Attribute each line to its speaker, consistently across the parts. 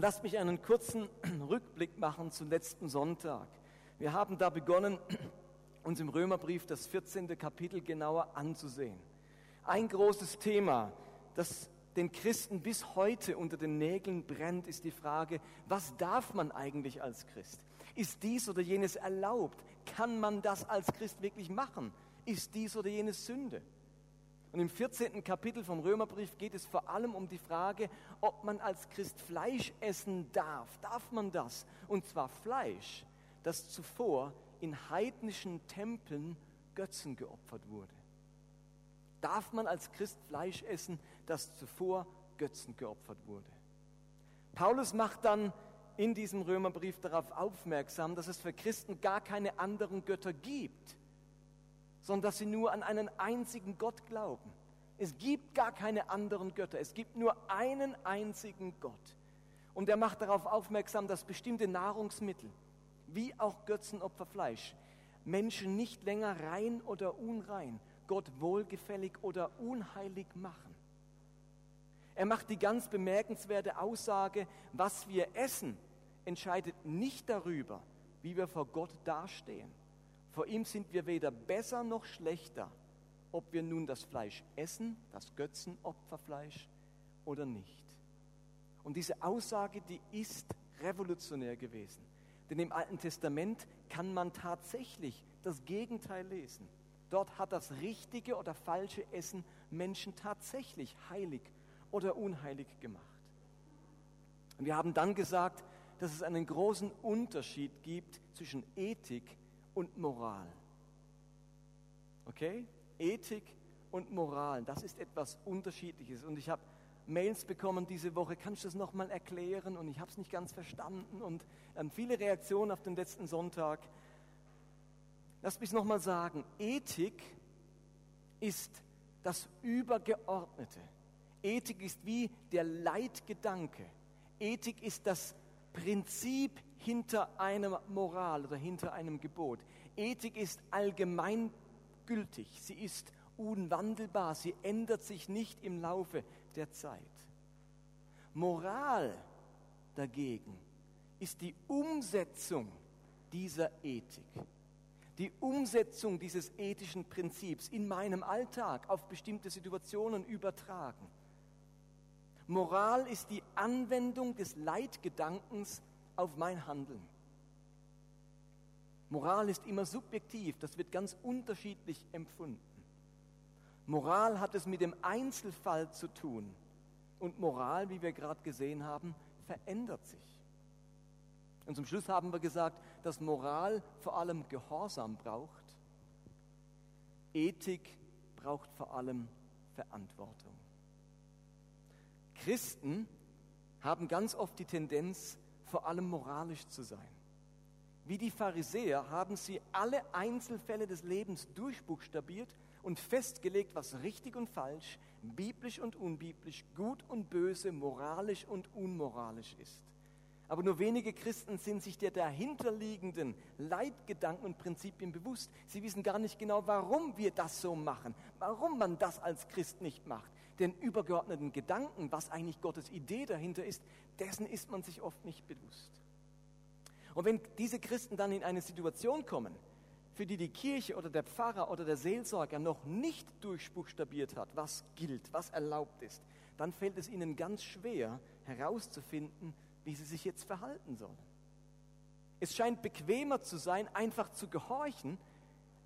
Speaker 1: Und lasst mich einen kurzen Rückblick machen zum letzten Sonntag. Wir haben da begonnen, uns im Römerbrief das 14. Kapitel genauer anzusehen. Ein großes Thema, das den Christen bis heute unter den Nägeln brennt, ist die Frage, was darf man eigentlich als Christ? Ist dies oder jenes erlaubt? Kann man das als Christ wirklich machen? Ist dies oder jenes Sünde? Und im 14. Kapitel vom Römerbrief geht es vor allem um die Frage, ob man als Christ Fleisch essen darf. Darf man das? Und zwar Fleisch, das zuvor in heidnischen Tempeln Götzen geopfert wurde. Darf man als Christ Fleisch essen, das zuvor Götzen geopfert wurde? Paulus macht dann in diesem Römerbrief darauf aufmerksam, dass es für Christen gar keine anderen Götter gibt sondern dass sie nur an einen einzigen Gott glauben. Es gibt gar keine anderen Götter, es gibt nur einen einzigen Gott. Und er macht darauf aufmerksam, dass bestimmte Nahrungsmittel, wie auch Götzenopferfleisch, Menschen nicht länger rein oder unrein, Gott wohlgefällig oder unheilig machen. Er macht die ganz bemerkenswerte Aussage, was wir essen, entscheidet nicht darüber, wie wir vor Gott dastehen. Vor ihm sind wir weder besser noch schlechter, ob wir nun das Fleisch essen, das Götzenopferfleisch oder nicht. Und diese Aussage, die ist revolutionär gewesen. Denn im Alten Testament kann man tatsächlich das Gegenteil lesen. Dort hat das richtige oder falsche Essen Menschen tatsächlich heilig oder unheilig gemacht. Und wir haben dann gesagt, dass es einen großen Unterschied gibt zwischen Ethik und Moral. Okay? Ethik und Moral, das ist etwas Unterschiedliches. Und ich habe Mails bekommen diese Woche, kannst du das nochmal erklären? Und ich habe es nicht ganz verstanden. Und ähm, viele Reaktionen auf den letzten Sonntag. Lass mich nochmal sagen, Ethik ist das Übergeordnete. Ethik ist wie der Leitgedanke. Ethik ist das Prinzip hinter einer Moral oder hinter einem Gebot. Ethik ist allgemeingültig, sie ist unwandelbar, sie ändert sich nicht im Laufe der Zeit. Moral dagegen ist die Umsetzung dieser Ethik, die Umsetzung dieses ethischen Prinzips in meinem Alltag auf bestimmte Situationen übertragen. Moral ist die Anwendung des Leitgedankens auf mein Handeln. Moral ist immer subjektiv, das wird ganz unterschiedlich empfunden. Moral hat es mit dem Einzelfall zu tun und Moral, wie wir gerade gesehen haben, verändert sich. Und zum Schluss haben wir gesagt, dass Moral vor allem Gehorsam braucht, Ethik braucht vor allem Verantwortung. Christen haben ganz oft die Tendenz, vor allem moralisch zu sein. Wie die Pharisäer haben sie alle Einzelfälle des Lebens durchbuchstabiert und festgelegt, was richtig und falsch, biblisch und unbiblisch, gut und böse, moralisch und unmoralisch ist. Aber nur wenige Christen sind sich der dahinterliegenden Leitgedanken und Prinzipien bewusst. Sie wissen gar nicht genau, warum wir das so machen, warum man das als Christ nicht macht. Den übergeordneten Gedanken, was eigentlich Gottes Idee dahinter ist, dessen ist man sich oft nicht bewusst. Und wenn diese Christen dann in eine Situation kommen, für die die Kirche oder der Pfarrer oder der Seelsorger noch nicht durchbuchstabiert hat, was gilt, was erlaubt ist, dann fällt es ihnen ganz schwer herauszufinden, wie sie sich jetzt verhalten sollen. Es scheint bequemer zu sein, einfach zu gehorchen,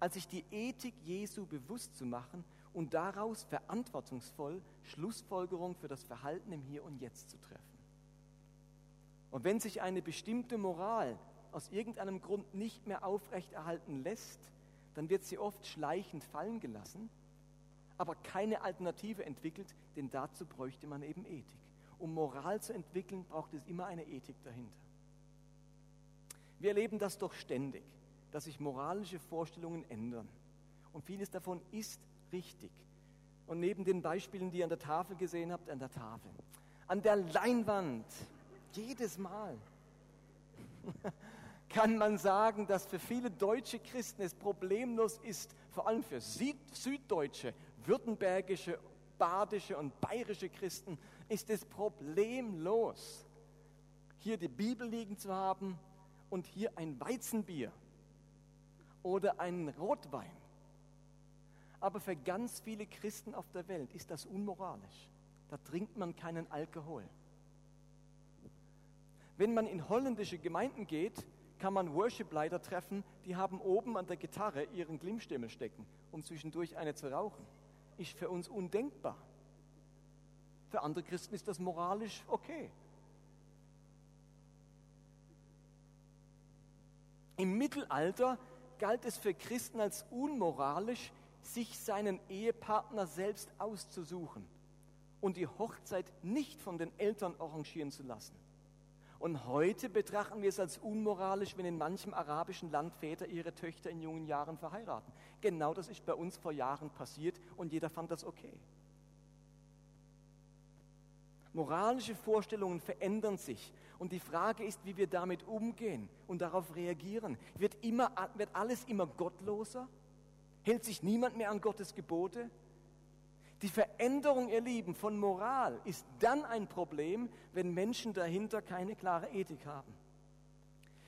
Speaker 1: als sich die Ethik Jesu bewusst zu machen und daraus verantwortungsvoll Schlussfolgerungen für das Verhalten im Hier und Jetzt zu treffen. Und wenn sich eine bestimmte Moral aus irgendeinem Grund nicht mehr aufrechterhalten lässt, dann wird sie oft schleichend fallen gelassen, aber keine Alternative entwickelt, denn dazu bräuchte man eben Ethik um Moral zu entwickeln, braucht es immer eine Ethik dahinter. Wir erleben das doch ständig, dass sich moralische Vorstellungen ändern. Und vieles davon ist richtig. Und neben den Beispielen, die ihr an der Tafel gesehen habt, an der Tafel, an der Leinwand, jedes Mal, kann man sagen, dass für viele deutsche Christen es problemlos ist, vor allem für süddeutsche, württembergische badische und bayerische Christen ist es problemlos, hier die Bibel liegen zu haben und hier ein Weizenbier oder einen Rotwein. Aber für ganz viele Christen auf der Welt ist das unmoralisch. Da trinkt man keinen Alkohol. Wenn man in holländische Gemeinden geht, kann man Worship-Leiter treffen, die haben oben an der Gitarre ihren Glimmstimmel stecken, um zwischendurch eine zu rauchen. Ist für uns undenkbar. Für andere Christen ist das moralisch okay. Im Mittelalter galt es für Christen als unmoralisch, sich seinen Ehepartner selbst auszusuchen und die Hochzeit nicht von den Eltern arrangieren zu lassen. Und heute betrachten wir es als unmoralisch, wenn in manchem arabischen Land Väter ihre Töchter in jungen Jahren verheiraten. Genau das ist bei uns vor Jahren passiert und jeder fand das okay. Moralische Vorstellungen verändern sich und die Frage ist, wie wir damit umgehen und darauf reagieren. Wird, immer, wird alles immer gottloser? Hält sich niemand mehr an Gottes Gebote? Die Veränderung, ihr Lieben, von Moral ist dann ein Problem, wenn Menschen dahinter keine klare Ethik haben.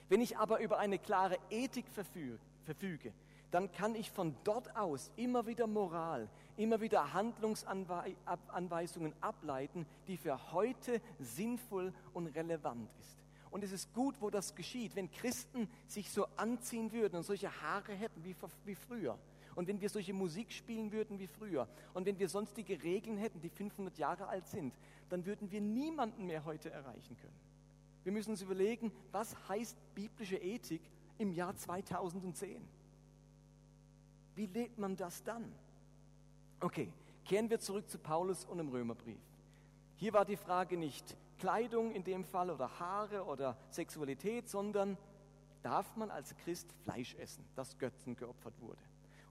Speaker 1: Wenn ich aber über eine klare Ethik verfüge, dann kann ich von dort aus immer wieder Moral, immer wieder Handlungsanweisungen ableiten, die für heute sinnvoll und relevant ist. Und es ist gut, wo das geschieht, wenn Christen sich so anziehen würden und solche Haare hätten wie, wie früher und wenn wir solche Musik spielen würden wie früher und wenn wir sonstige Regeln hätten, die 500 Jahre alt sind, dann würden wir niemanden mehr heute erreichen können. Wir müssen uns überlegen, was heißt biblische Ethik im Jahr 2010? Wie lebt man das dann? Okay, kehren wir zurück zu Paulus und im Römerbrief. Hier war die Frage nicht Kleidung in dem Fall oder Haare oder Sexualität, sondern darf man als Christ Fleisch essen, das Götzen geopfert wurde?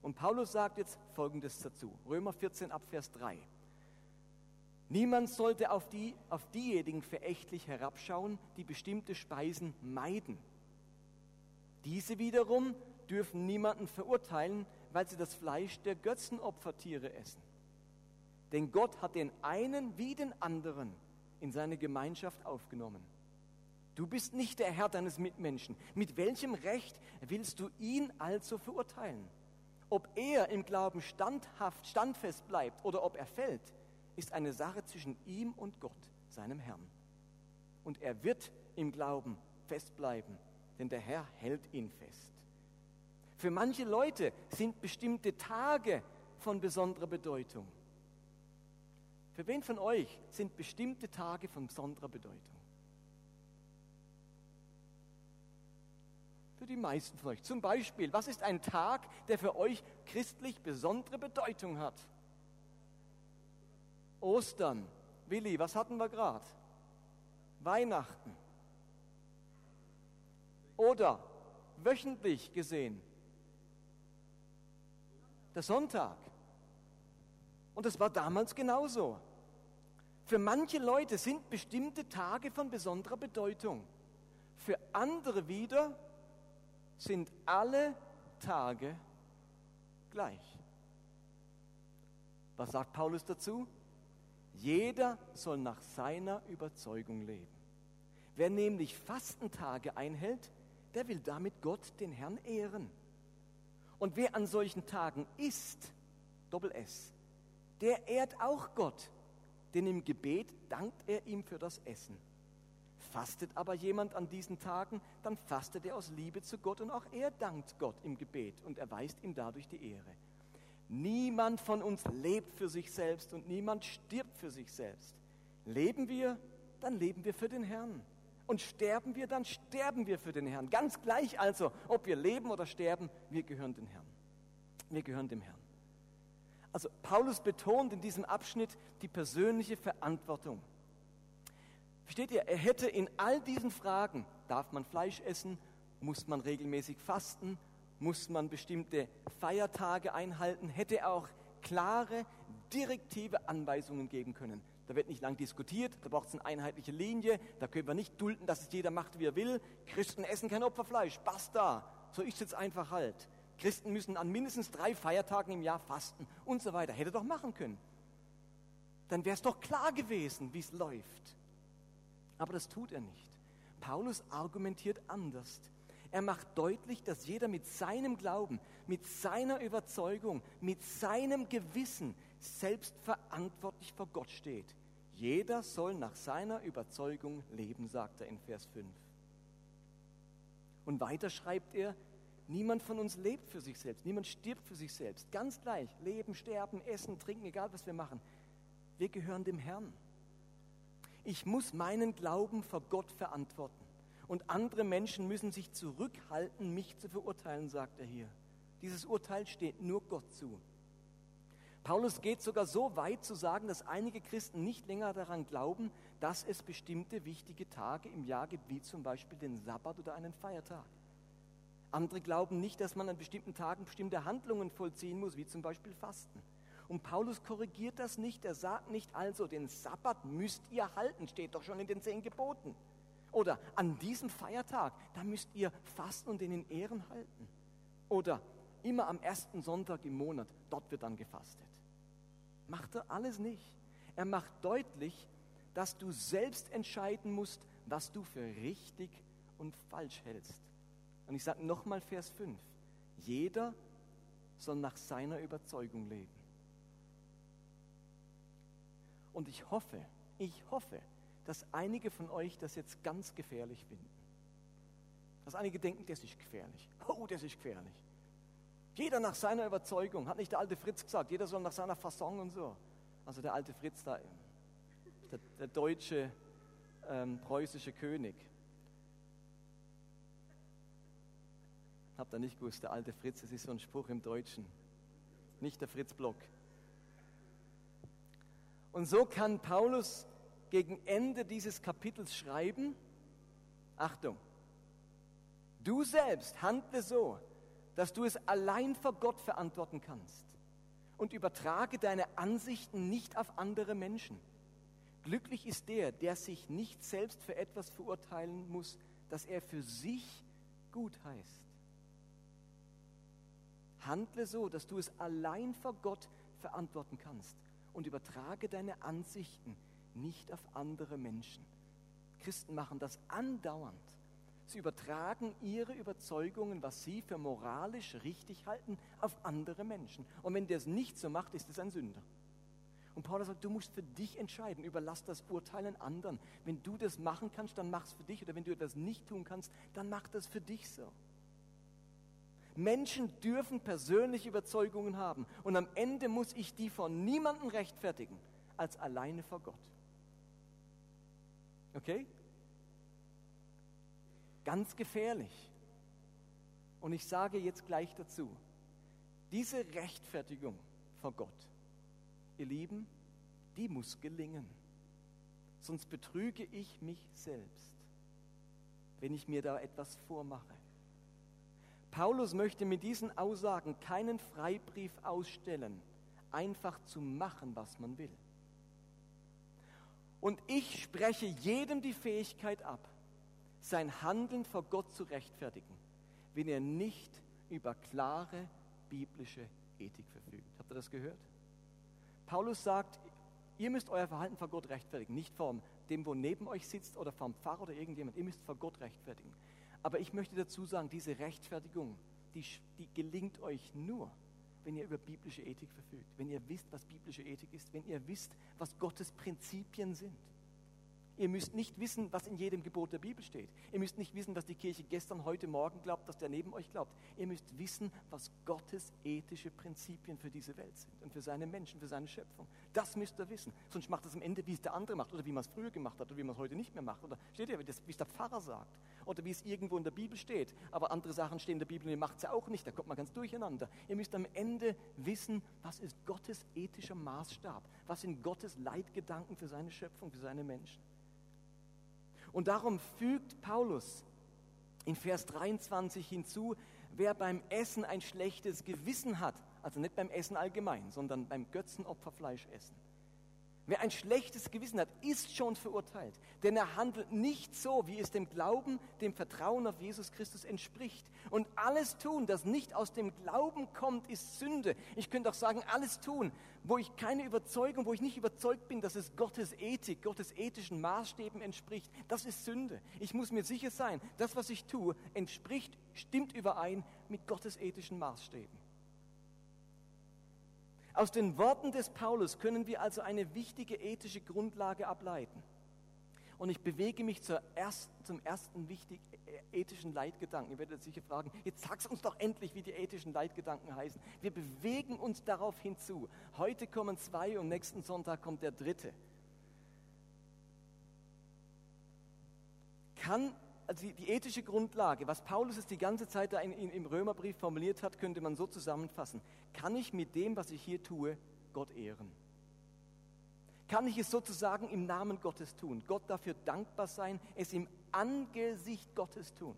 Speaker 1: Und Paulus sagt jetzt Folgendes dazu. Römer 14 ab Vers 3. Niemand sollte auf, die, auf diejenigen verächtlich herabschauen, die bestimmte Speisen meiden. Diese wiederum dürfen niemanden verurteilen, weil sie das Fleisch der Götzenopfertiere essen. Denn Gott hat den einen wie den anderen in seine Gemeinschaft aufgenommen. Du bist nicht der Herr deines Mitmenschen. Mit welchem Recht willst du ihn also verurteilen? Ob er im Glauben standhaft, standfest bleibt oder ob er fällt, ist eine Sache zwischen ihm und Gott, seinem Herrn. Und er wird im Glauben festbleiben, denn der Herr hält ihn fest. Für manche Leute sind bestimmte Tage von besonderer Bedeutung. Für wen von euch sind bestimmte Tage von besonderer Bedeutung? Für die meisten von euch. Zum Beispiel, was ist ein Tag, der für euch christlich besondere Bedeutung hat? Ostern. Willi, was hatten wir gerade? Weihnachten. Oder wöchentlich gesehen. Der Sonntag. Und das war damals genauso. Für manche Leute sind bestimmte Tage von besonderer Bedeutung. Für andere wieder sind alle Tage gleich. Was sagt Paulus dazu? Jeder soll nach seiner Überzeugung leben. Wer nämlich Fastentage einhält, der will damit Gott, den Herrn, ehren. Und wer an solchen Tagen isst, Doppel S, der ehrt auch Gott, denn im Gebet dankt er ihm für das Essen. Fastet aber jemand an diesen Tagen, dann fastet er aus Liebe zu Gott und auch er dankt Gott im Gebet und erweist ihm dadurch die Ehre. Niemand von uns lebt für sich selbst und niemand stirbt für sich selbst. Leben wir, dann leben wir für den Herrn. Und sterben wir, dann sterben wir für den Herrn. Ganz gleich also, ob wir leben oder sterben, wir gehören dem Herrn. Wir gehören dem Herrn. Also Paulus betont in diesem Abschnitt die persönliche Verantwortung. Versteht ihr, er hätte in all diesen Fragen, darf man Fleisch essen, muss man regelmäßig fasten, muss man bestimmte Feiertage einhalten, hätte er auch klare, direktive Anweisungen geben können. Da wird nicht lang diskutiert, da braucht es eine einheitliche Linie, da können wir nicht dulden, dass es jeder macht, wie er will. Christen essen kein Opferfleisch, basta. So ist es jetzt einfach halt. Christen müssen an mindestens drei Feiertagen im Jahr fasten und so weiter. Hätte doch machen können. Dann wäre es doch klar gewesen, wie es läuft. Aber das tut er nicht. Paulus argumentiert anders. Er macht deutlich, dass jeder mit seinem Glauben, mit seiner Überzeugung, mit seinem Gewissen selbst verantwortlich vor Gott steht. Jeder soll nach seiner Überzeugung leben, sagt er in Vers 5. Und weiter schreibt er, niemand von uns lebt für sich selbst, niemand stirbt für sich selbst. Ganz gleich, leben, sterben, essen, trinken, egal was wir machen. Wir gehören dem Herrn. Ich muss meinen Glauben vor Gott verantworten. Und andere Menschen müssen sich zurückhalten, mich zu verurteilen, sagt er hier. Dieses Urteil steht nur Gott zu. Paulus geht sogar so weit zu sagen, dass einige Christen nicht länger daran glauben, dass es bestimmte wichtige Tage im Jahr gibt, wie zum Beispiel den Sabbat oder einen Feiertag. Andere glauben nicht, dass man an bestimmten Tagen bestimmte Handlungen vollziehen muss, wie zum Beispiel Fasten. Und Paulus korrigiert das nicht. Er sagt nicht also, den Sabbat müsst ihr halten, steht doch schon in den zehn Geboten. Oder an diesem Feiertag, da müsst ihr fasten und den in Ehren halten. Oder immer am ersten Sonntag im Monat, dort wird dann gefastet. Macht er alles nicht. Er macht deutlich, dass du selbst entscheiden musst, was du für richtig und falsch hältst. Und ich sage nochmal Vers 5. Jeder soll nach seiner Überzeugung leben. Und ich hoffe, ich hoffe, dass einige von euch das jetzt ganz gefährlich finden. Dass einige denken, das ist gefährlich. Oh, das ist gefährlich. Jeder nach seiner Überzeugung, hat nicht der alte Fritz gesagt, jeder soll nach seiner Fasson und so. Also der alte Fritz da, der, der deutsche ähm, preußische König. Habt ihr nicht gewusst, der alte Fritz, das ist so ein Spruch im Deutschen. Nicht der Fritz Block. Und so kann Paulus gegen Ende dieses Kapitels schreiben, Achtung, du selbst handle so, dass du es allein vor Gott verantworten kannst und übertrage deine Ansichten nicht auf andere Menschen. Glücklich ist der, der sich nicht selbst für etwas verurteilen muss, das er für sich gut heißt. Handle so, dass du es allein vor Gott verantworten kannst und übertrage deine Ansichten nicht auf andere Menschen. Christen machen das andauernd. Sie übertragen ihre Überzeugungen, was sie für moralisch richtig halten, auf andere Menschen. Und wenn der es nicht so macht, ist es ein Sünder. Und Paulus sagt, du musst für dich entscheiden, überlass das Urteilen anderen. Wenn du das machen kannst, dann mach es für dich. Oder wenn du etwas nicht tun kannst, dann mach das für dich so. Menschen dürfen persönliche Überzeugungen haben. Und am Ende muss ich die von niemandem rechtfertigen, als alleine vor Gott. Okay? Ganz gefährlich. Und ich sage jetzt gleich dazu, diese Rechtfertigung vor Gott, ihr Lieben, die muss gelingen. Sonst betrüge ich mich selbst, wenn ich mir da etwas vormache. Paulus möchte mit diesen Aussagen keinen Freibrief ausstellen, einfach zu machen, was man will. Und ich spreche jedem die Fähigkeit ab, sein Handeln vor Gott zu rechtfertigen, wenn er nicht über klare biblische Ethik verfügt. Habt ihr das gehört? Paulus sagt, ihr müsst euer Verhalten vor Gott rechtfertigen, nicht vor dem, wo neben euch sitzt oder vom Pfarrer oder irgendjemand. Ihr müsst vor Gott rechtfertigen. Aber ich möchte dazu sagen, diese Rechtfertigung, die, die gelingt euch nur, wenn ihr über biblische Ethik verfügt, wenn ihr wisst, was biblische Ethik ist, wenn ihr wisst, was Gottes Prinzipien sind. Ihr müsst nicht wissen, was in jedem Gebot der Bibel steht. Ihr müsst nicht wissen, was die Kirche gestern, heute, morgen glaubt, dass der neben euch glaubt. Ihr müsst wissen, was Gottes ethische Prinzipien für diese Welt sind und für seine Menschen, für seine Schöpfung. Das müsst ihr wissen. Sonst macht es am Ende, wie es der andere macht oder wie man es früher gemacht hat oder wie man es heute nicht mehr macht. Oder steht ihr, wie es der Pfarrer sagt oder wie es irgendwo in der Bibel steht. Aber andere Sachen stehen in der Bibel und ihr macht es ja auch nicht. Da kommt man ganz durcheinander. Ihr müsst am Ende wissen, was ist Gottes ethischer Maßstab? Was sind Gottes Leitgedanken für seine Schöpfung, für seine Menschen? Und darum fügt Paulus in Vers 23 hinzu, wer beim Essen ein schlechtes Gewissen hat, also nicht beim Essen allgemein, sondern beim Götzenopferfleisch essen, Wer ein schlechtes Gewissen hat, ist schon verurteilt, denn er handelt nicht so, wie es dem Glauben, dem Vertrauen auf Jesus Christus entspricht. Und alles tun, das nicht aus dem Glauben kommt, ist Sünde. Ich könnte auch sagen, alles tun, wo ich keine Überzeugung, wo ich nicht überzeugt bin, dass es Gottes Ethik, Gottes ethischen Maßstäben entspricht, das ist Sünde. Ich muss mir sicher sein, das, was ich tue, entspricht, stimmt überein mit Gottes ethischen Maßstäben. Aus den Worten des Paulus können wir also eine wichtige ethische Grundlage ableiten. Und ich bewege mich ersten, zum ersten wichtigen äh, ethischen Leitgedanken. Ihr werdet sicher fragen, jetzt sag's uns doch endlich, wie die ethischen Leitgedanken heißen. Wir bewegen uns darauf hinzu. Heute kommen zwei und nächsten Sonntag kommt der dritte. Kann also die, die, ethische Grundlage, was Paulus es die ganze Zeit da in, in, im Römerbrief formuliert hat, könnte man so zusammenfassen. Kann ich mit dem, was ich hier tue, Gott ehren? Kann ich es sozusagen im Namen Gottes tun? Gott dafür dankbar sein, es im Angesicht Gottes tun?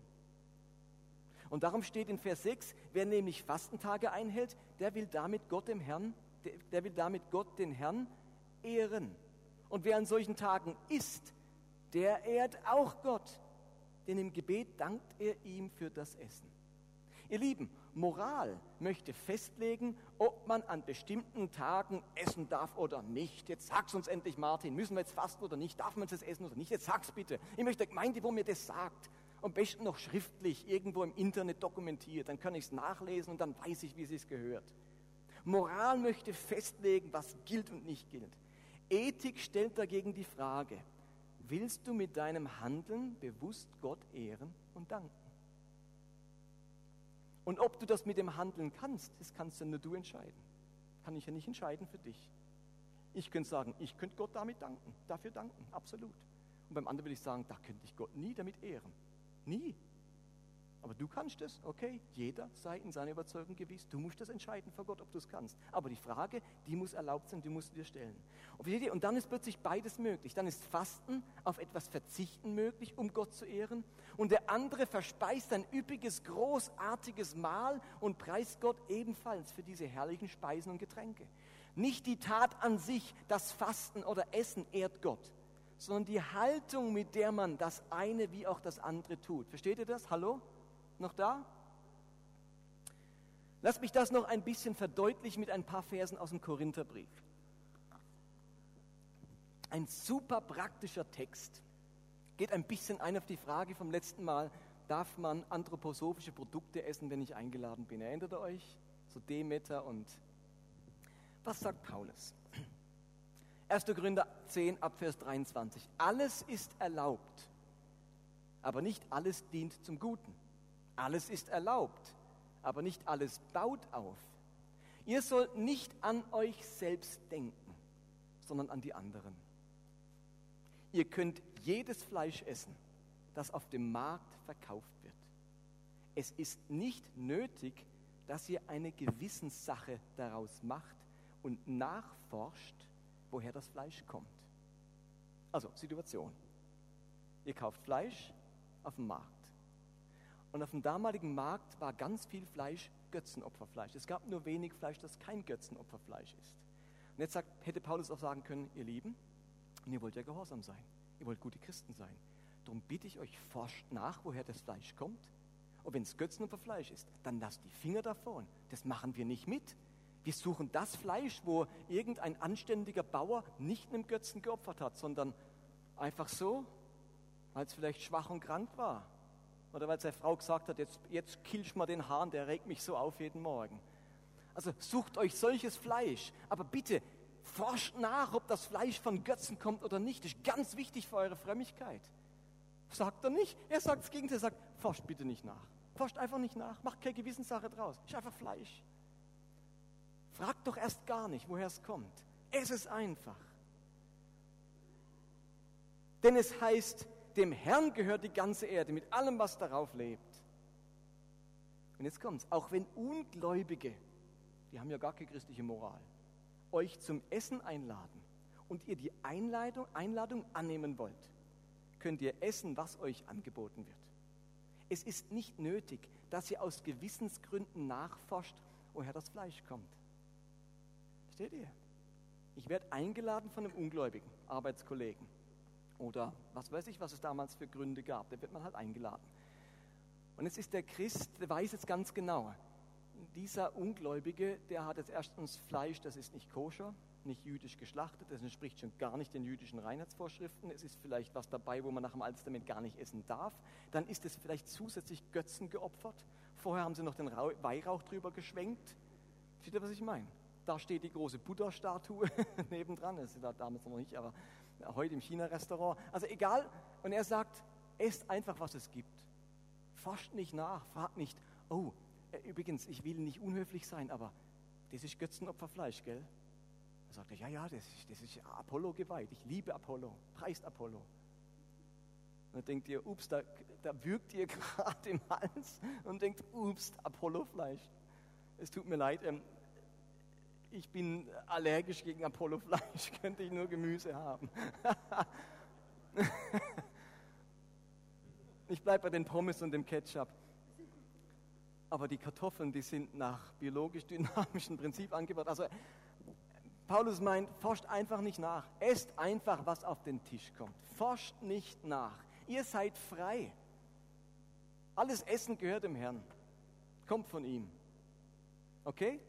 Speaker 1: Und darum steht in Vers 6, wer nämlich Fastentage einhält, der will damit Gott dem Herrn, der, der will damit Gott den Herrn ehren. Und wer an solchen Tagen isst, der ehrt auch Gott denn im Gebet dankt er ihm für das Essen. Ihr Lieben, Moral möchte festlegen, ob man an bestimmten Tagen essen darf oder nicht. Jetzt sag's uns endlich, Martin, müssen wir jetzt fasten oder nicht? Darf man es essen oder nicht? Jetzt sag's bitte. Ich möchte Gemeinde, wo mir das sagt. Am besten noch schriftlich, irgendwo im Internet dokumentiert. Dann kann ich es nachlesen und dann weiß ich, wie es gehört. Moral möchte festlegen, was gilt und nicht gilt. Ethik stellt dagegen die Frage, willst du mit deinem Handeln bewusst Gott ehren und danken? Und ob du das mit dem Handeln kannst, das kannst ja nur du entscheiden. Kann ich ja nicht entscheiden für dich. Ich könnte sagen, ich könnte Gott damit danken, dafür danken, absolut. Und beim anderen will ich sagen, da könnte ich Gott nie damit ehren. Nie. Aber du kannst es, okay, jeder sei in seiner Überzeugung gewiss. Du musst das entscheiden vor Gott, ob du es kannst. Aber die Frage, die muss erlaubt sein, die musst du dir stellen. Und dann ist plötzlich beides möglich. Dann ist Fasten auf etwas verzichten möglich, um Gott zu ehren. Und der andere verspeist ein üppiges, großartiges Mahl und preist Gott ebenfalls für diese herrlichen Speisen und Getränke. Nicht die Tat an sich, das Fasten oder Essen ehrt Gott, sondern die Haltung, mit der man das eine wie auch das andere tut. Versteht ihr das? Hallo? Noch da? Lass mich das noch ein bisschen verdeutlichen mit ein paar Versen aus dem Korintherbrief. Ein super praktischer Text. Geht ein bisschen ein auf die Frage vom letzten Mal, darf man anthroposophische Produkte essen, wenn ich eingeladen bin? Erinnert ihr euch? So Demeter und was sagt Paulus? 1. Gründer 10 ab Vers 23. Alles ist erlaubt, aber nicht alles dient zum Guten. Alles ist erlaubt, aber nicht alles baut auf. Ihr sollt nicht an euch selbst denken, sondern an die anderen. Ihr könnt jedes Fleisch essen, das auf dem Markt verkauft wird. Es ist nicht nötig, dass ihr eine Gewissenssache daraus macht und nachforscht, woher das Fleisch kommt. Also Situation. Ihr kauft Fleisch auf dem Markt. Und auf dem damaligen Markt war ganz viel Fleisch Götzenopferfleisch. Es gab nur wenig Fleisch, das kein Götzenopferfleisch ist. Und jetzt sagt, hätte Paulus auch sagen können, ihr Lieben, und ihr wollt ja gehorsam sein. Ihr wollt gute Christen sein. Darum bitte ich euch, forscht nach, woher das Fleisch kommt. Und wenn es Götzenopferfleisch ist, dann lasst die Finger davon. Das machen wir nicht mit. Wir suchen das Fleisch, wo irgendein anständiger Bauer nicht einem Götzen geopfert hat, sondern einfach so, weil es vielleicht schwach und krank war oder weil seine Frau gesagt hat, jetzt, jetzt killst mal den Hahn, der regt mich so auf jeden Morgen. Also sucht euch solches Fleisch, aber bitte forscht nach, ob das Fleisch von Götzen kommt oder nicht. Das ist ganz wichtig für eure Frömmigkeit. Sagt er nicht. Er sagt das Gegenteil, er sagt, forscht bitte nicht nach. Forscht einfach nicht nach, macht keine Gewissenssache draus. Ist einfach Fleisch. Fragt doch erst gar nicht, woher es kommt. Es ist einfach. Denn es heißt, dem Herrn gehört die ganze Erde mit allem, was darauf lebt. Und jetzt kommt's. Auch wenn Ungläubige, die haben ja gar keine christliche Moral, euch zum Essen einladen und ihr die Einladung, Einladung annehmen wollt, könnt ihr essen, was euch angeboten wird. Es ist nicht nötig, dass ihr aus Gewissensgründen nachforscht, woher das Fleisch kommt. Versteht ihr? Ich werde eingeladen von einem ungläubigen Arbeitskollegen oder was weiß ich, was es damals für Gründe gab. Da wird man halt eingeladen. Und jetzt ist der Christ, der weiß jetzt ganz genau, dieser Ungläubige, der hat jetzt erstens Fleisch, das ist nicht koscher, nicht jüdisch geschlachtet, das entspricht schon gar nicht den jüdischen Reinheitsvorschriften. Es ist vielleicht was dabei, wo man nach dem Alten Testament gar nicht essen darf. Dann ist es vielleicht zusätzlich Götzen geopfert. Vorher haben sie noch den Weihrauch drüber geschwenkt. Versteht ihr, was ich meine? Da steht die große Buddha-Statue nebendran. Das ist da damals noch nicht, aber heute im China-Restaurant. Also egal. Und er sagt, esst einfach, was es gibt. Forscht nicht nach, fragt nicht, oh, äh, übrigens, ich will nicht unhöflich sein, aber das ist Götzenopferfleisch, gell? Da sagt er, ja, ja, das ist, das ist Apollo geweiht. Ich liebe Apollo, preist Apollo. Und dann denkt ihr, ups, da, da würgt ihr gerade im Hals und denkt, ups, Apollo-Fleisch. Es tut mir leid, ähm, ich bin allergisch gegen Apollo-Fleisch, könnte ich nur Gemüse haben. ich bleibe bei den Pommes und dem Ketchup. Aber die Kartoffeln, die sind nach biologisch-dynamischen Prinzip angebaut. Also Paulus meint, forscht einfach nicht nach. Esst einfach, was auf den Tisch kommt. Forscht nicht nach. Ihr seid frei. Alles Essen gehört dem Herrn. Kommt von ihm. Okay?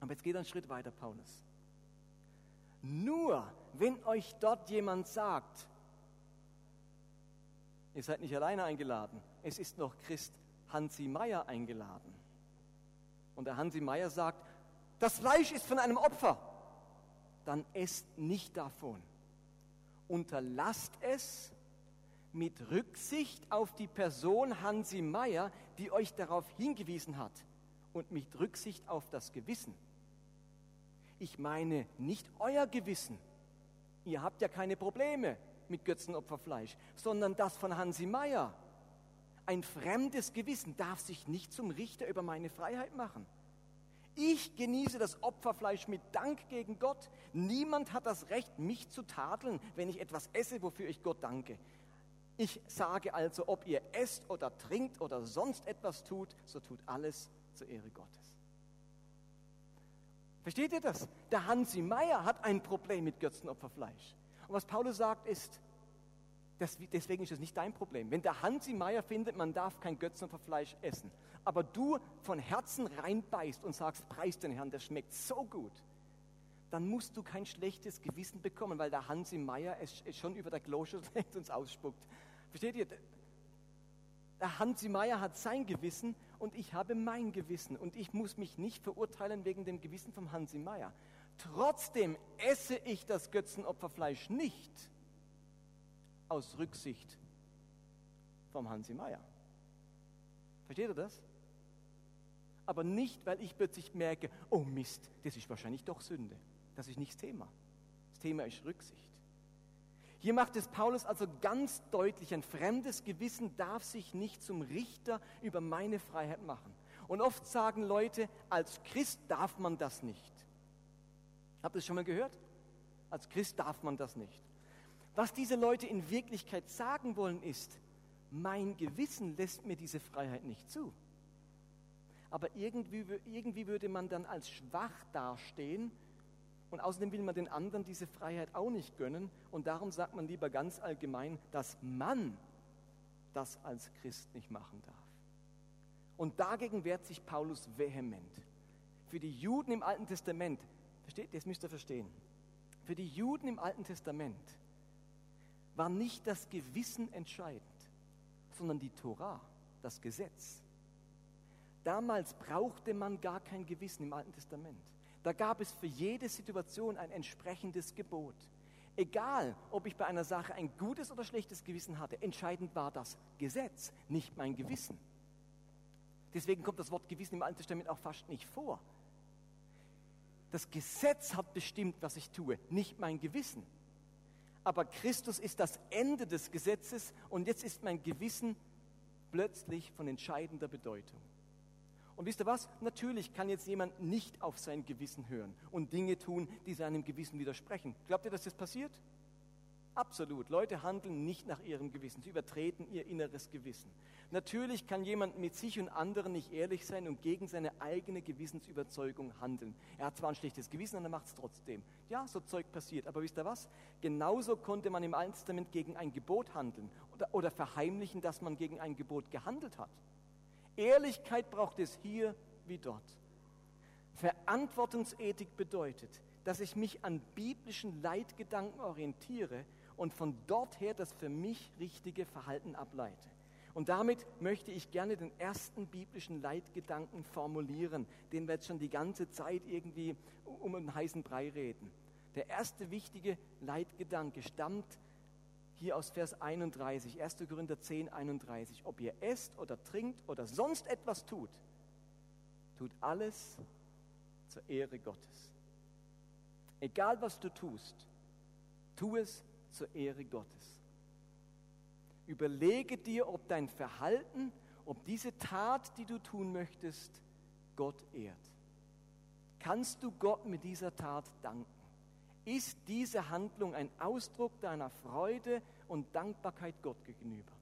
Speaker 1: Aber jetzt geht ein Schritt weiter, Paulus. Nur wenn euch dort jemand sagt, ihr seid nicht alleine eingeladen, es ist noch Christ Hansi Meier eingeladen. Und der Hansi Meier sagt, das Fleisch ist von einem Opfer. Dann esst nicht davon. Unterlasst es mit Rücksicht auf die Person Hansi Meier, die euch darauf hingewiesen hat und mit Rücksicht auf das Gewissen. Ich meine nicht euer Gewissen. Ihr habt ja keine Probleme mit Götzenopferfleisch, sondern das von Hansi Meier. Ein fremdes Gewissen darf sich nicht zum Richter über meine Freiheit machen. Ich genieße das Opferfleisch mit Dank gegen Gott. Niemand hat das Recht, mich zu tadeln, wenn ich etwas esse, wofür ich Gott danke. Ich sage also, ob ihr esst oder trinkt oder sonst etwas tut, so tut alles zur Ehre Gottes. Versteht ihr das? Der Hansi Meier hat ein Problem mit Götzenopferfleisch. Und was Paulus sagt ist, das, deswegen ist es nicht dein Problem. Wenn der Hansi Meier findet, man darf kein Götzenopferfleisch essen, aber du von Herzen reinbeißt und sagst, preis den Herrn, der schmeckt so gut, dann musst du kein schlechtes Gewissen bekommen, weil der Hansi Meier es, es schon über der Klosche und uns ausspuckt. Versteht ihr? Der Hansi Meier hat sein Gewissen und ich habe mein Gewissen und ich muss mich nicht verurteilen wegen dem Gewissen vom Hansi Meier. Trotzdem esse ich das Götzenopferfleisch nicht aus Rücksicht vom Hansi Meier. Versteht ihr das? Aber nicht, weil ich plötzlich merke, oh Mist, das ist wahrscheinlich doch Sünde. Das ist nicht das Thema. Das Thema ist Rücksicht. Hier macht es Paulus also ganz deutlich, ein fremdes Gewissen darf sich nicht zum Richter über meine Freiheit machen. Und oft sagen Leute, als Christ darf man das nicht. Habt ihr das schon mal gehört? Als Christ darf man das nicht. Was diese Leute in Wirklichkeit sagen wollen ist, mein Gewissen lässt mir diese Freiheit nicht zu. Aber irgendwie, irgendwie würde man dann als schwach dastehen und außerdem will man den anderen diese Freiheit auch nicht gönnen und darum sagt man lieber ganz allgemein, dass man das als Christ nicht machen darf. Und dagegen wehrt sich Paulus vehement. Für die Juden im Alten Testament, versteht, das müsst ihr verstehen, für die Juden im Alten Testament war nicht das Gewissen entscheidend, sondern die Tora, das Gesetz. Damals brauchte man gar kein Gewissen im Alten Testament. Da gab es für jede Situation ein entsprechendes Gebot. Egal, ob ich bei einer Sache ein gutes oder schlechtes Gewissen hatte, entscheidend war das Gesetz, nicht mein Gewissen. Deswegen kommt das Wort Gewissen im Alten Testament auch fast nicht vor. Das Gesetz hat bestimmt, was ich tue, nicht mein Gewissen aber Christus ist das Ende des Gesetzes und jetzt ist mein Gewissen plötzlich von entscheidender Bedeutung. Und wisst ihr was? Natürlich kann jetzt jemand nicht auf sein Gewissen hören und Dinge tun, die seinem Gewissen widersprechen. Glaubt ihr, dass das passiert? Absolut. Leute handeln nicht nach ihrem Gewissen. Sie übertreten ihr inneres Gewissen. Natürlich kann jemand mit sich und anderen nicht ehrlich sein und gegen seine eigene Gewissensüberzeugung handeln. Er hat zwar ein schlechtes Gewissen, aber er macht es trotzdem. Ja, so Zeug passiert. Aber wisst ihr was? Genauso konnte man im Alten Testament gegen ein Gebot handeln oder, oder verheimlichen, dass man gegen ein Gebot gehandelt hat. Ehrlichkeit braucht es hier wie dort. Verantwortungsethik bedeutet, dass ich mich an biblischen Leitgedanken orientiere und von dort her das für mich richtige Verhalten ableite. Und damit möchte ich gerne den ersten biblischen Leitgedanken formulieren, den wir jetzt schon die ganze Zeit irgendwie um einen heißen Brei reden. Der erste wichtige Leitgedanke stammt hier aus Vers 31, 1. Korinther 10, 31. Ob ihr esst oder trinkt oder sonst etwas tut, tut alles zur Ehre Gottes. Egal was du tust, tu es zur Ehre Gottes. Überlege dir, ob dein Verhalten, ob diese Tat, die du tun möchtest, Gott ehrt. Kannst du Gott mit dieser Tat danken? Ist diese Handlung ein Ausdruck deiner Freude und Dankbarkeit Gott gegenüber?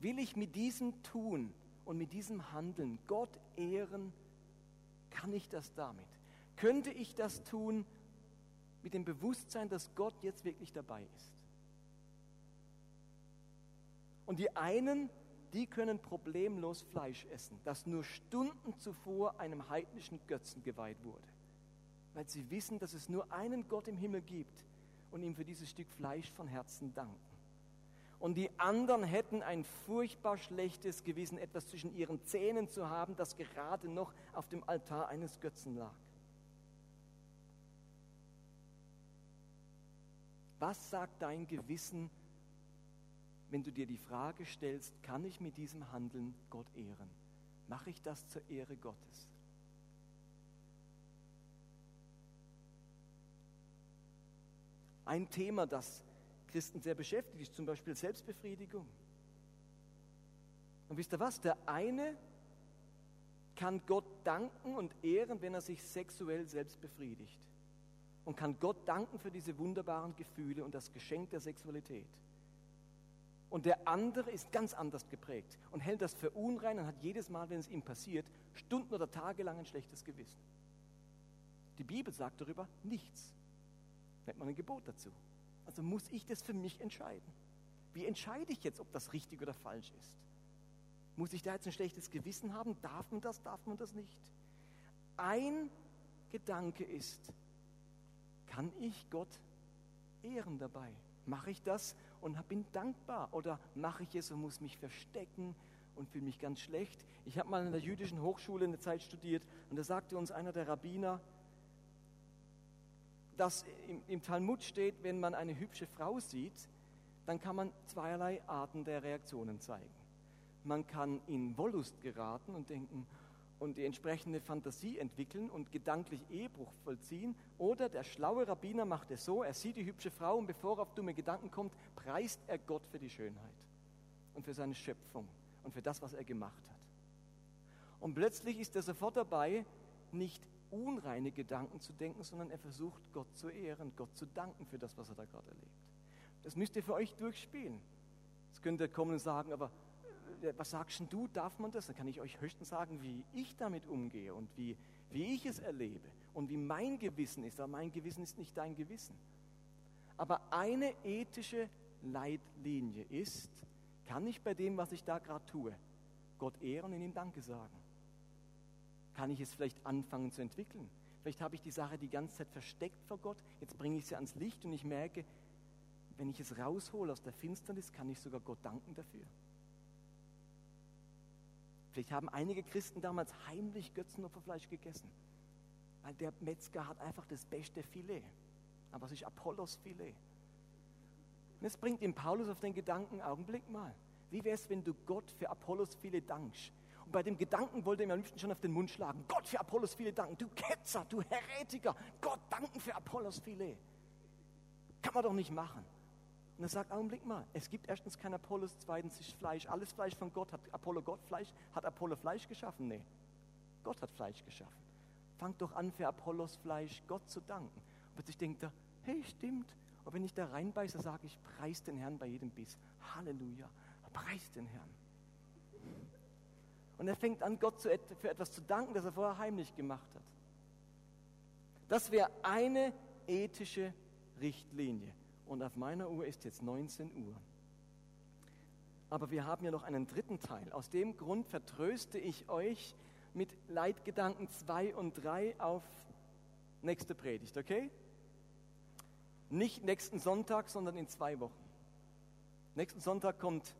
Speaker 1: Will ich mit diesem Tun und mit diesem Handeln Gott ehren? Kann ich das damit? Könnte ich das tun mit dem Bewusstsein, dass Gott jetzt wirklich dabei ist. Und die einen, die können problemlos Fleisch essen, das nur Stunden zuvor einem heidnischen Götzen geweiht wurde, weil sie wissen, dass es nur einen Gott im Himmel gibt und ihm für dieses Stück Fleisch von Herzen danken. Und die anderen hätten ein furchtbar schlechtes Gewissen, etwas zwischen ihren Zähnen zu haben, das gerade noch auf dem Altar eines Götzen lag. Was sagt dein Gewissen, wenn du dir die Frage stellst, kann ich mit diesem Handeln Gott ehren? Mache ich das zur Ehre Gottes? Ein Thema, das Christen sehr beschäftigt, ist zum Beispiel Selbstbefriedigung. Und wisst ihr was? Der eine kann Gott danken und ehren, wenn er sich sexuell selbst befriedigt und kann Gott danken für diese wunderbaren Gefühle und das Geschenk der Sexualität. Und der andere ist ganz anders geprägt und hält das für unrein und hat jedes Mal, wenn es ihm passiert, Stunden oder Tage lang ein schlechtes Gewissen. Die Bibel sagt darüber nichts. Hat man ein Gebot dazu. Also muss ich das für mich entscheiden. Wie entscheide ich jetzt, ob das richtig oder falsch ist? Muss ich da jetzt ein schlechtes Gewissen haben? Darf man das, darf man das nicht? Ein Gedanke ist, kann ich Gott ehren dabei? Mache ich das und bin dankbar? Oder mache ich es und muss mich verstecken und fühle mich ganz schlecht? Ich habe mal in der jüdischen Hochschule eine Zeit studiert und da sagte uns einer der Rabbiner, dass im, im Talmud steht, wenn man eine hübsche Frau sieht, dann kann man zweierlei Arten der Reaktionen zeigen. Man kann in Wollust geraten und denken, und die entsprechende Fantasie entwickeln und gedanklich Ehebruch vollziehen. Oder der schlaue Rabbiner macht es so, er sieht die hübsche Frau und bevor er auf dumme Gedanken kommt, preist er Gott für die Schönheit und für seine Schöpfung und für das, was er gemacht hat. Und plötzlich ist er sofort dabei, nicht unreine Gedanken zu denken, sondern er versucht, Gott zu ehren, Gott zu danken für das, was er da gerade erlebt. Das müsst ihr für euch durchspielen. Jetzt könnt ihr kommen und sagen, aber was sagst du, darf man das? Dann kann ich euch höchstens sagen, wie ich damit umgehe und wie, wie ich es erlebe und wie mein Gewissen ist. Aber mein Gewissen ist nicht dein Gewissen. Aber eine ethische Leitlinie ist, kann ich bei dem, was ich da gerade tue, Gott ehren und ihm Danke sagen? Kann ich es vielleicht anfangen zu entwickeln? Vielleicht habe ich die Sache die ganze Zeit versteckt vor Gott, jetzt bringe ich sie ans Licht und ich merke, wenn ich es raushole aus der Finsternis, kann ich sogar Gott danken dafür. Vielleicht haben einige Christen damals heimlich Götzenopferfleisch gegessen, weil der Metzger hat einfach das beste Filet. Aber es ist Apollos Filet. Und es bringt ihm Paulus auf den Gedanken, Augenblick mal, wie wäre es, wenn du Gott für Apollos Filet dankst? Und bei dem Gedanken wollte er mir am liebsten schon auf den Mund schlagen. Gott für Apollos Filet danken. Du Ketzer, du Heretiker. Gott danken für Apollos Filet. Kann man doch nicht machen. Und er sagt, Augenblick mal, es gibt erstens kein Apollos, zweitens ist Fleisch. Alles Fleisch von Gott. Hat Apollo Gott Fleisch? Hat Apollo Fleisch geschaffen? Nee. Gott hat Fleisch geschaffen. Fangt doch an, für Apollos Fleisch Gott zu danken. Und plötzlich denkt er, hey, stimmt. Und wenn ich da reinbeiße, sage ich, preis den Herrn bei jedem Biss. Halleluja, preis den Herrn. Und er fängt an, Gott für etwas zu danken, das er vorher heimlich gemacht hat. Das wäre eine ethische Richtlinie. Und auf meiner Uhr ist jetzt 19 Uhr. Aber wir haben ja noch einen dritten Teil. Aus dem Grund vertröste ich euch mit Leitgedanken 2 und 3 auf nächste Predigt, okay? Nicht nächsten Sonntag, sondern in zwei Wochen. Nächsten Sonntag kommt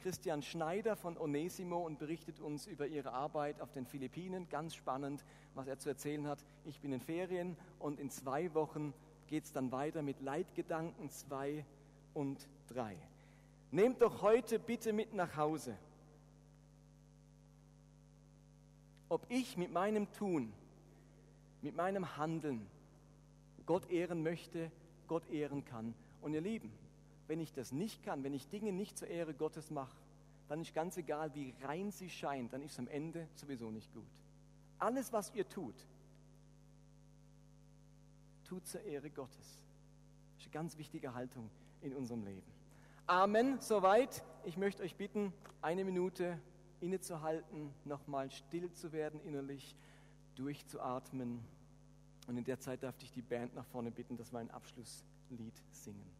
Speaker 1: Christian Schneider von Onesimo und berichtet uns über ihre Arbeit auf den Philippinen. Ganz spannend, was er zu erzählen hat. Ich bin in Ferien und in zwei Wochen geht es dann weiter mit Leitgedanken 2 und 3. Nehmt doch heute bitte mit nach Hause, ob ich mit meinem Tun, mit meinem Handeln Gott ehren möchte, Gott ehren kann. Und ihr Lieben, wenn ich das nicht kann, wenn ich Dinge nicht zur Ehre Gottes mache, dann ist ganz egal, wie rein sie scheint, dann ist es am Ende sowieso nicht gut. Alles, was ihr tut, tut zur Ehre Gottes. Das ist eine ganz wichtige Haltung in unserem Leben. Amen, soweit. Ich möchte euch bitten, eine Minute innezuhalten, nochmal still zu werden innerlich, durchzuatmen. Und in der Zeit darf ich die Band nach vorne bitten, dass wir ein Abschlusslied singen.